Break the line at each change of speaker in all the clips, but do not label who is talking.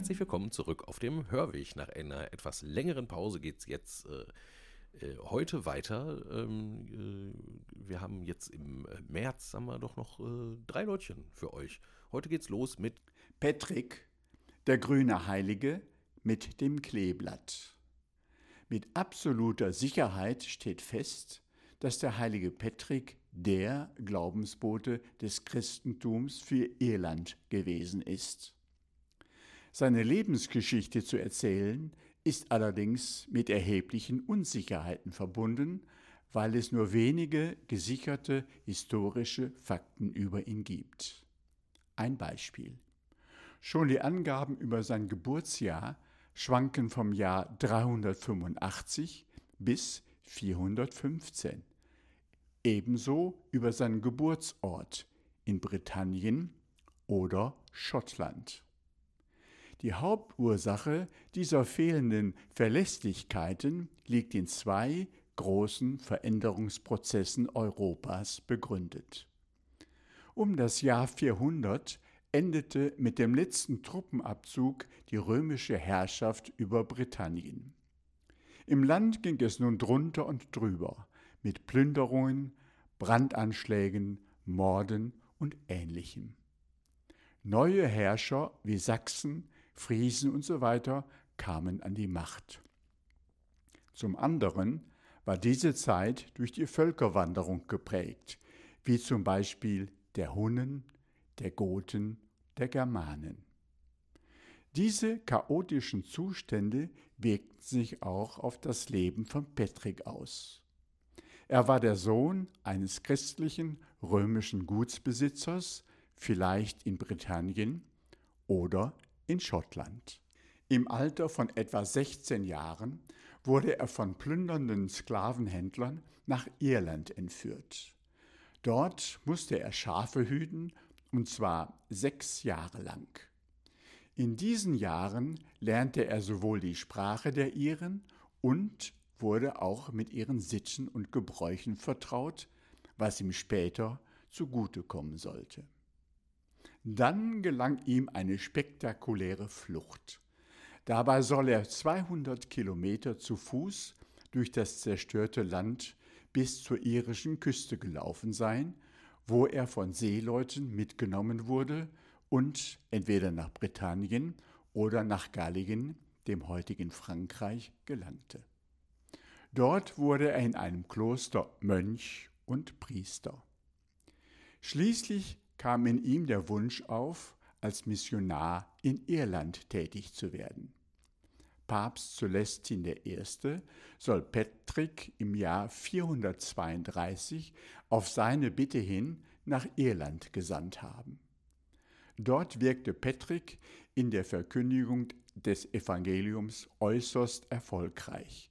herzlich willkommen zurück auf dem Hörweg. Nach einer etwas längeren Pause geht es jetzt äh, äh, heute weiter. Ähm, äh, wir haben jetzt im äh, März, haben wir doch noch äh, drei Leutchen für euch. Heute geht's los mit
Patrick, der grüne Heilige mit dem Kleeblatt. Mit absoluter Sicherheit steht fest, dass der heilige Patrick der Glaubensbote des Christentums für Irland gewesen ist. Seine Lebensgeschichte zu erzählen, ist allerdings mit erheblichen Unsicherheiten verbunden, weil es nur wenige gesicherte historische Fakten über ihn gibt. Ein Beispiel. Schon die Angaben über sein Geburtsjahr schwanken vom Jahr 385 bis 415. Ebenso über seinen Geburtsort in Britannien oder Schottland. Die Hauptursache dieser fehlenden Verlässlichkeiten liegt in zwei großen Veränderungsprozessen Europas begründet. Um das Jahr 400 endete mit dem letzten Truppenabzug die römische Herrschaft über Britannien. Im Land ging es nun drunter und drüber, mit Plünderungen, Brandanschlägen, Morden und ähnlichem. Neue Herrscher wie Sachsen, Friesen usw. So kamen an die Macht. Zum anderen war diese Zeit durch die Völkerwanderung geprägt, wie zum Beispiel der Hunnen, der Goten, der Germanen. Diese chaotischen Zustände wirkten sich auch auf das Leben von Patrick aus. Er war der Sohn eines christlichen römischen Gutsbesitzers, vielleicht in Britannien oder in Schottland. Im Alter von etwa 16 Jahren wurde er von plündernden Sklavenhändlern nach Irland entführt. Dort musste er Schafe hüten und zwar sechs Jahre lang. In diesen Jahren lernte er sowohl die Sprache der Iren und wurde auch mit ihren Sitten und Gebräuchen vertraut, was ihm später zugutekommen sollte. Dann gelang ihm eine spektakuläre Flucht. Dabei soll er 200 Kilometer zu Fuß durch das zerstörte Land bis zur irischen Küste gelaufen sein wo er von Seeleuten mitgenommen wurde und entweder nach Britannien oder nach Gallien, dem heutigen Frankreich, gelangte. Dort wurde er in einem Kloster Mönch und Priester. Schließlich kam in ihm der Wunsch auf, als Missionar in Irland tätig zu werden. Papst Celestin I. soll Patrick im Jahr 432 auf seine Bitte hin nach Irland gesandt haben. Dort wirkte Patrick in der Verkündigung des Evangeliums äußerst erfolgreich,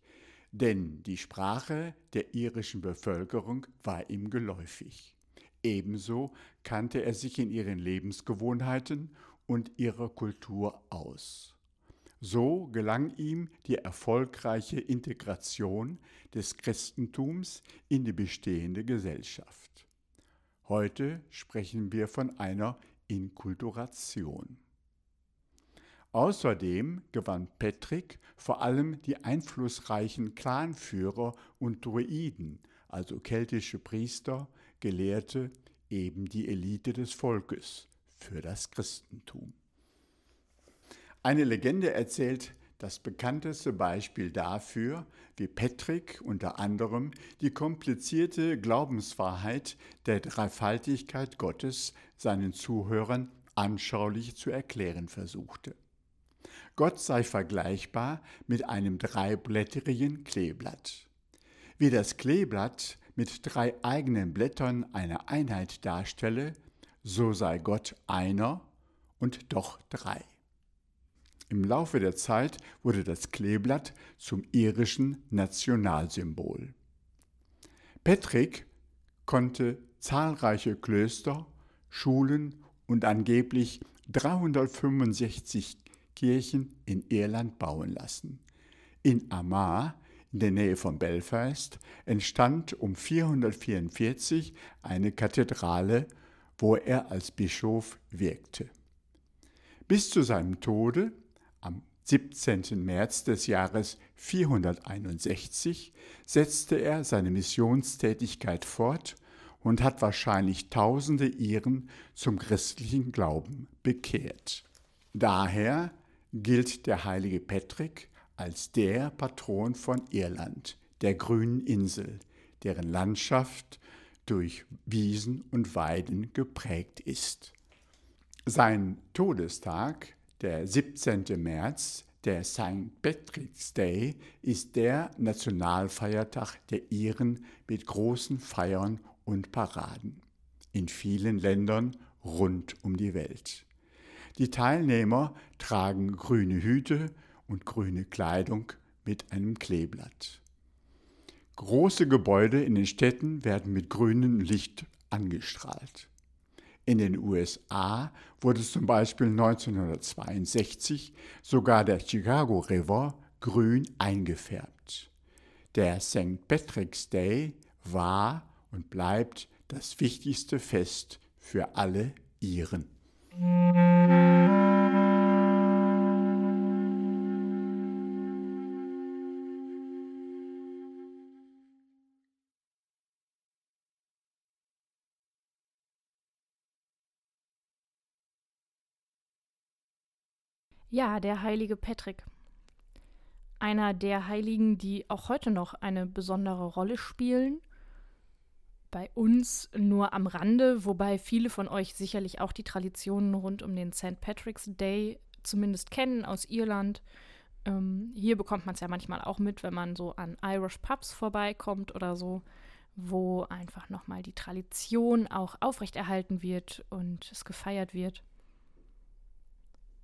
denn die Sprache der irischen Bevölkerung war ihm geläufig. Ebenso kannte er sich in ihren Lebensgewohnheiten und ihrer Kultur aus. So gelang ihm die erfolgreiche Integration des Christentums in die bestehende Gesellschaft. Heute sprechen wir von einer Inkulturation. Außerdem gewann Patrick vor allem die einflussreichen Clanführer und Druiden, also keltische Priester, Gelehrte, eben die Elite des Volkes, für das Christentum. Eine Legende erzählt das bekannteste Beispiel dafür, wie Patrick unter anderem die komplizierte Glaubenswahrheit der Dreifaltigkeit Gottes seinen Zuhörern anschaulich zu erklären versuchte. Gott sei vergleichbar mit einem dreiblättrigen Kleeblatt. Wie das Kleeblatt mit drei eigenen Blättern eine Einheit darstelle, so sei Gott einer und doch drei. Im Laufe der Zeit wurde das Kleeblatt zum irischen Nationalsymbol. Patrick konnte zahlreiche Klöster, Schulen und angeblich 365 Kirchen in Irland bauen lassen. In Armagh, in der Nähe von Belfast, entstand um 444 eine Kathedrale, wo er als Bischof wirkte. Bis zu seinem Tode Am 17. März des Jahres 461 setzte er seine Missionstätigkeit fort und hat wahrscheinlich tausende Iren zum christlichen Glauben bekehrt. Daher gilt der heilige Patrick als der Patron von Irland, der grünen Insel, deren Landschaft durch Wiesen und Weiden geprägt ist. Sein Todestag, der 17. März, der St. Patrick's Day, ist der Nationalfeiertag der Iren mit großen Feiern und Paraden in vielen Ländern rund um die Welt. Die Teilnehmer tragen grüne Hüte und grüne Kleidung mit einem Kleeblatt. Große Gebäude in den Städten werden mit grünem Licht angestrahlt. In den USA wurde zum Beispiel 1962 sogar der Chicago River grün eingefärbt. Der St. Patrick's Day war und bleibt das wichtigste Fest für alle Iren.
Ja, der heilige Patrick. Einer der Heiligen, die auch heute noch eine besondere Rolle spielen. Bei uns nur am Rande, wobei viele von euch sicherlich auch die Traditionen rund um den St. Patrick's Day zumindest kennen aus Irland. Ähm, hier bekommt man es ja manchmal auch mit, wenn man so an Irish Pubs vorbeikommt oder so, wo einfach nochmal die Tradition auch aufrechterhalten wird und es gefeiert wird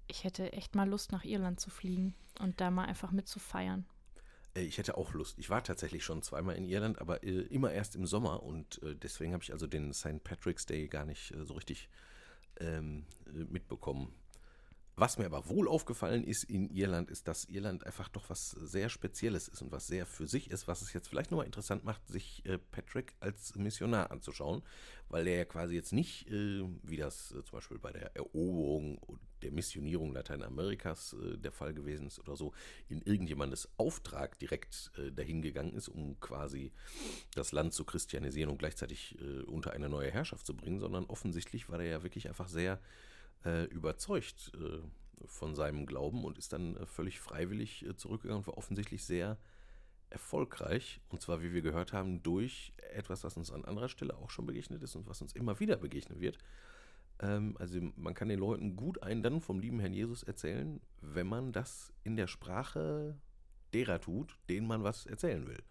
ich hätte echt mal Lust, nach Irland zu fliegen und da mal einfach mitzufeiern.
Äh, ich hätte auch Lust. Ich war tatsächlich schon zweimal in Irland, aber äh, immer erst im Sommer und äh, deswegen habe ich also den St. Patrick's Day gar nicht äh, so richtig ähm, äh, mitbekommen. Was mir aber wohl aufgefallen ist in Irland, ist, dass Irland einfach doch was sehr Spezielles ist und was sehr für sich ist, was es jetzt vielleicht nochmal interessant macht, sich äh, Patrick als Missionar anzuschauen, weil er ja quasi jetzt nicht, äh, wie das äh, zum Beispiel bei der Eroberung und der Missionierung Lateinamerikas der Fall gewesen ist oder so, in irgendjemandes Auftrag direkt dahin gegangen ist, um quasi das Land zu christianisieren und gleichzeitig unter eine neue Herrschaft zu bringen, sondern offensichtlich war er ja wirklich einfach sehr äh, überzeugt äh, von seinem Glauben und ist dann äh, völlig freiwillig äh, zurückgegangen und war offensichtlich sehr erfolgreich. Und zwar, wie wir gehört haben, durch etwas, was uns an anderer Stelle auch schon begegnet ist und was uns immer wieder begegnen wird. Ähm, also man kann den Leuten gut einen dann vom lieben Herrn Jesus erzählen, wenn man das in der Sprache derer tut, denen man was erzählen will.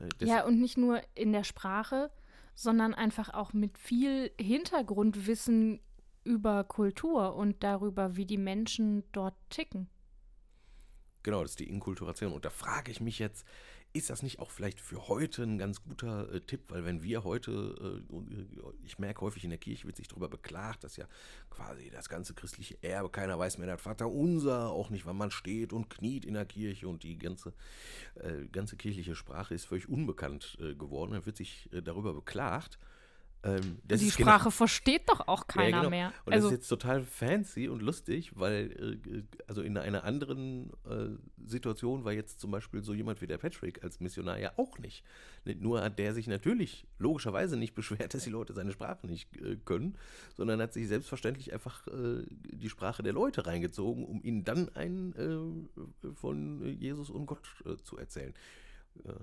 Äh, ja, und nicht nur in der Sprache, sondern einfach auch mit viel Hintergrundwissen über Kultur und darüber, wie die Menschen dort ticken.
Genau, das ist die Inkulturation. Und da frage ich mich jetzt, ist das nicht auch vielleicht für heute ein ganz guter äh, Tipp? Weil wenn wir heute, äh, ich merke häufig in der Kirche, wird sich darüber beklagt, dass ja quasi das ganze christliche Erbe, keiner weiß mehr, das Vater unser, auch nicht, wann man steht und kniet in der Kirche und die ganze, äh, ganze kirchliche Sprache ist völlig unbekannt äh, geworden. Dann wird sich äh, darüber beklagt.
Ähm, die Sprache genau, versteht doch auch keiner ja, genau. mehr.
Und also, das ist jetzt total fancy und lustig, weil äh, also in einer anderen äh, Situation war jetzt zum Beispiel so jemand wie der Patrick als Missionar ja auch nicht. Nur hat der sich natürlich logischerweise nicht beschwert, dass die Leute seine Sprache nicht äh, können, sondern hat sich selbstverständlich einfach äh, die Sprache der Leute reingezogen, um ihnen dann einen äh, von Jesus und Gott zu erzählen. Ja.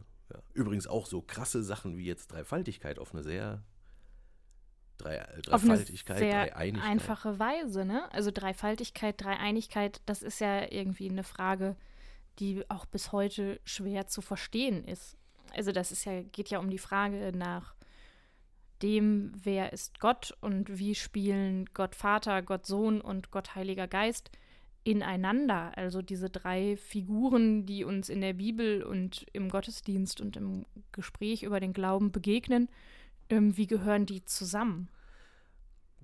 Übrigens auch so krasse Sachen wie jetzt Dreifaltigkeit auf eine sehr Drei, äh, Dreifaltigkeit,
Auf eine sehr Dreieinigkeit. einfache Weise, ne? Also Dreifaltigkeit, Dreieinigkeit, das ist ja irgendwie eine Frage, die auch bis heute schwer zu verstehen ist. Also das ist ja, geht ja um die Frage nach dem, wer ist Gott und wie spielen Gott Vater, Gott Sohn und Gott Heiliger Geist ineinander. Also diese drei Figuren, die uns in der Bibel und im Gottesdienst und im Gespräch über den Glauben begegnen wie gehören die zusammen?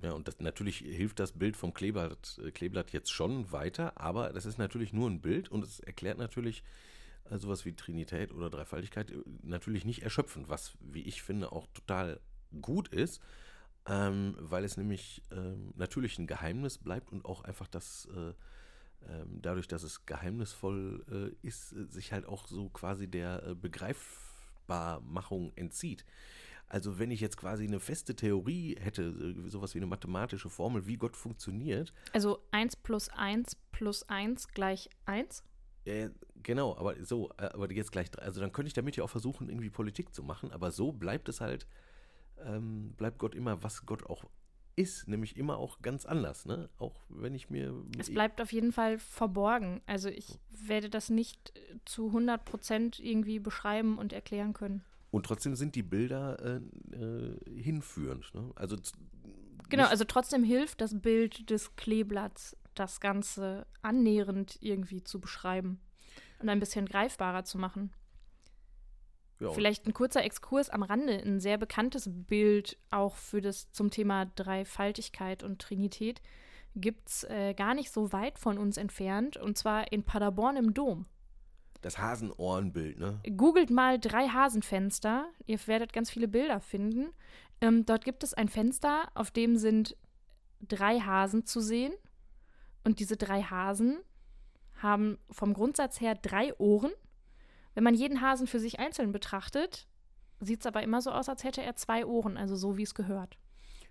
Ja, und das, natürlich hilft das Bild vom Kleeblatt, äh, Kleeblatt jetzt schon weiter, aber das ist natürlich nur ein Bild und es erklärt natürlich äh, sowas wie Trinität oder Dreifaltigkeit äh, natürlich nicht erschöpfend, was, wie ich finde, auch total gut ist, ähm, weil es nämlich ähm, natürlich ein Geheimnis bleibt und auch einfach das, äh, ähm, dadurch, dass es geheimnisvoll äh, ist, sich halt auch so quasi der äh, Begreifbarmachung entzieht. Also wenn ich jetzt quasi eine feste Theorie hätte, äh, sowas wie eine mathematische Formel, wie Gott funktioniert.
Also 1 plus 1 plus 1 gleich 1?
Ja, genau, aber so, äh, aber jetzt gleich, also dann könnte ich damit ja auch versuchen, irgendwie Politik zu machen, aber so bleibt es halt, ähm, bleibt Gott immer, was Gott auch ist, nämlich immer auch ganz anders, ne? Auch wenn ich mir.
Es bleibt auf jeden Fall verborgen. Also ich werde das nicht äh, zu 100 Prozent irgendwie beschreiben und erklären können.
Und trotzdem sind die Bilder äh, äh, hinführend, ne? Also.
Genau, also trotzdem hilft das Bild des Kleeblatts, das Ganze annähernd irgendwie zu beschreiben und ein bisschen greifbarer zu machen. Ja. Vielleicht ein kurzer Exkurs am Rande, ein sehr bekanntes Bild auch für das zum Thema Dreifaltigkeit und Trinität gibt es äh, gar nicht so weit von uns entfernt, und zwar in Paderborn im Dom.
Das Hasenohrenbild, ne?
Googelt mal drei Hasenfenster, ihr werdet ganz viele Bilder finden. Ähm, dort gibt es ein Fenster, auf dem sind drei Hasen zu sehen. Und diese drei Hasen haben vom Grundsatz her drei Ohren wenn man jeden Hasen für sich einzeln betrachtet, sieht es aber immer so aus, als hätte er zwei Ohren, also so wie es gehört.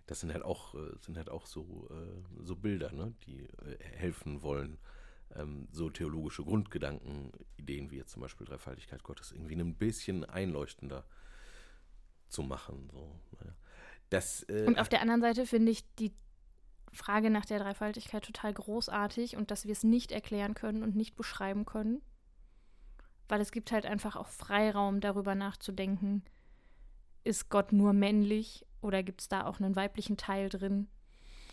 Das sind halt auch, äh, sind halt auch so, äh, so Bilder, ne, die äh, helfen wollen, ähm, so theologische Grundgedanken, Ideen wie jetzt zum Beispiel Dreifaltigkeit Gottes irgendwie ein bisschen einleuchtender zu machen. So. Das,
äh, und auf der anderen Seite finde ich die Frage nach der Dreifaltigkeit total großartig und dass wir es nicht erklären können und nicht beschreiben können weil es gibt halt einfach auch Freiraum darüber nachzudenken, ist Gott nur männlich oder gibt es da auch einen weiblichen Teil drin?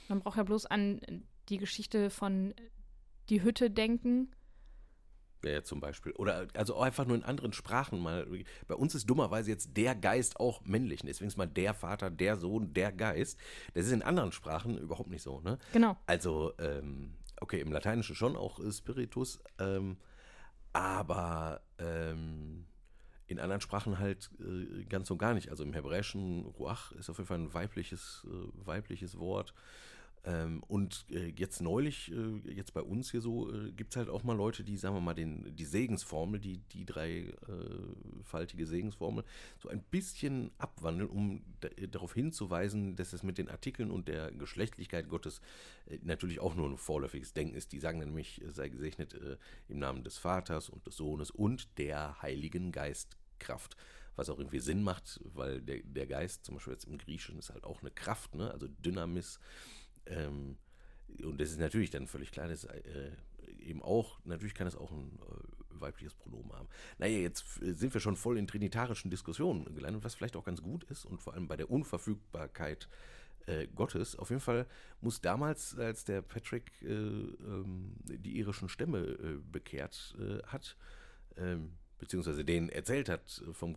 Man braucht ja bloß an die Geschichte von die Hütte denken.
Ja, zum Beispiel. Oder also einfach nur in anderen Sprachen mal. Bei uns ist dummerweise jetzt der Geist auch männlich. Deswegen ist mal der Vater, der Sohn, der Geist. Das ist in anderen Sprachen überhaupt nicht so, ne?
Genau.
Also, ähm, okay, im Lateinischen schon auch Spiritus. Ähm, aber ähm, in anderen Sprachen halt äh, ganz und gar nicht. Also im Hebräischen Ruach ist auf jeden Fall ein weibliches, äh, weibliches Wort. Ähm, und äh, jetzt neulich, äh, jetzt bei uns hier so, äh, gibt es halt auch mal Leute, die, sagen wir mal, den, die Segensformel, die, die dreifaltige äh, Segensformel, so ein bisschen abwandeln, um darauf hinzuweisen, dass es mit den Artikeln und der Geschlechtlichkeit Gottes äh, natürlich auch nur ein vorläufiges Denken ist. Die sagen nämlich, sei gesegnet äh, im Namen des Vaters und des Sohnes und der Heiligen Geistkraft was auch irgendwie Sinn macht, weil der, der Geist, zum Beispiel jetzt im Griechischen, ist halt auch eine Kraft, ne? also Dynamis, ähm, und das ist natürlich dann völlig dass äh, eben auch, natürlich kann es auch ein äh, weibliches Pronomen haben. Naja, jetzt sind wir schon voll in trinitarischen Diskussionen gelandet, was vielleicht auch ganz gut ist und vor allem bei der Unverfügbarkeit äh, Gottes. Auf jeden Fall muss damals, als der Patrick äh, ähm, die irischen Stämme äh, bekehrt äh, hat, ähm, beziehungsweise denen erzählt hat vom,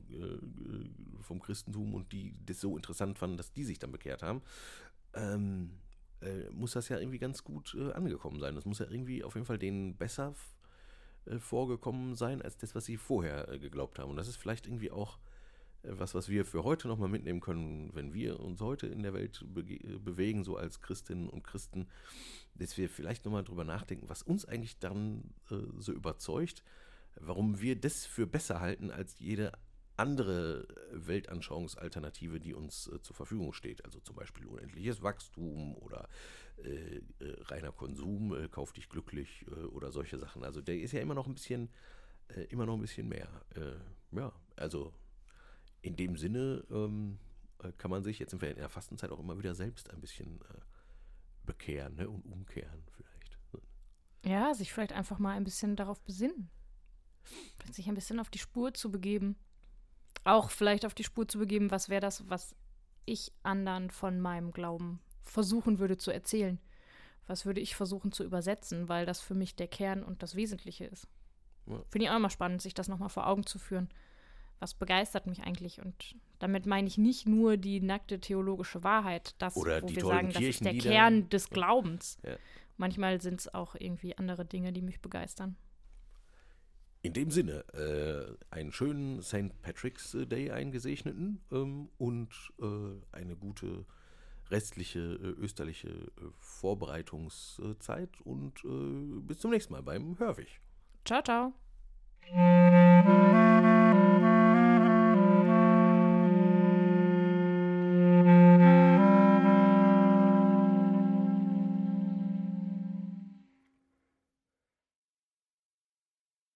vom Christentum und die das so interessant fanden, dass die sich dann bekehrt haben, ähm, äh, muss das ja irgendwie ganz gut äh, angekommen sein. Das muss ja irgendwie auf jeden Fall denen besser äh, vorgekommen sein, als das, was sie vorher äh, geglaubt haben. Und das ist vielleicht irgendwie auch äh, was, was wir für heute nochmal mitnehmen können, wenn wir uns heute in der Welt be bewegen, so als Christinnen und Christen, dass wir vielleicht nochmal drüber nachdenken, was uns eigentlich dann so überzeugt, warum wir das für besser halten als jede andere Weltanschauungsalternative, die uns äh, zur Verfügung steht. Also zum Beispiel unendliches Wachstum oder äh, äh, reiner Konsum, äh, kauf dich glücklich äh, oder solche Sachen. Also der ist ja immer noch ein bisschen, äh, immer noch ein bisschen mehr. ja, also in dem Sinne ähm, kann man sich, jetzt in der Fastenzeit auch immer wieder selbst ein bisschen bekehren ne, und umkehren vielleicht.
Ja, sich vielleicht einfach mal ein bisschen darauf besinnen. Sich ein bisschen auf die Spur zu begeben auch vielleicht auf die Spur zu begeben, was wäre das, was ich anderen von meinem Glauben versuchen würde zu erzählen. Was würde ich versuchen zu übersetzen, weil das für mich der Kern und das Wesentliche ist. Ja. Finde ich auch immer spannend, sich das nochmal vor Augen zu führen. Was begeistert mich eigentlich? Und damit meine ich nicht nur die nackte theologische Wahrheit, das,
Oder
wo wir sagen, das ist der Kern des Glaubens. Ja. Manchmal sind es auch irgendwie andere Dinge, die mich begeistern.
In dem Sinne, äh, einen schönen St. Patrick's Day eingesegneten ähm, und äh, eine gute restliche äh, österliche äh, Vorbereitungszeit und äh, bis zum nächsten Mal beim Hörwig.
Ciao, ciao.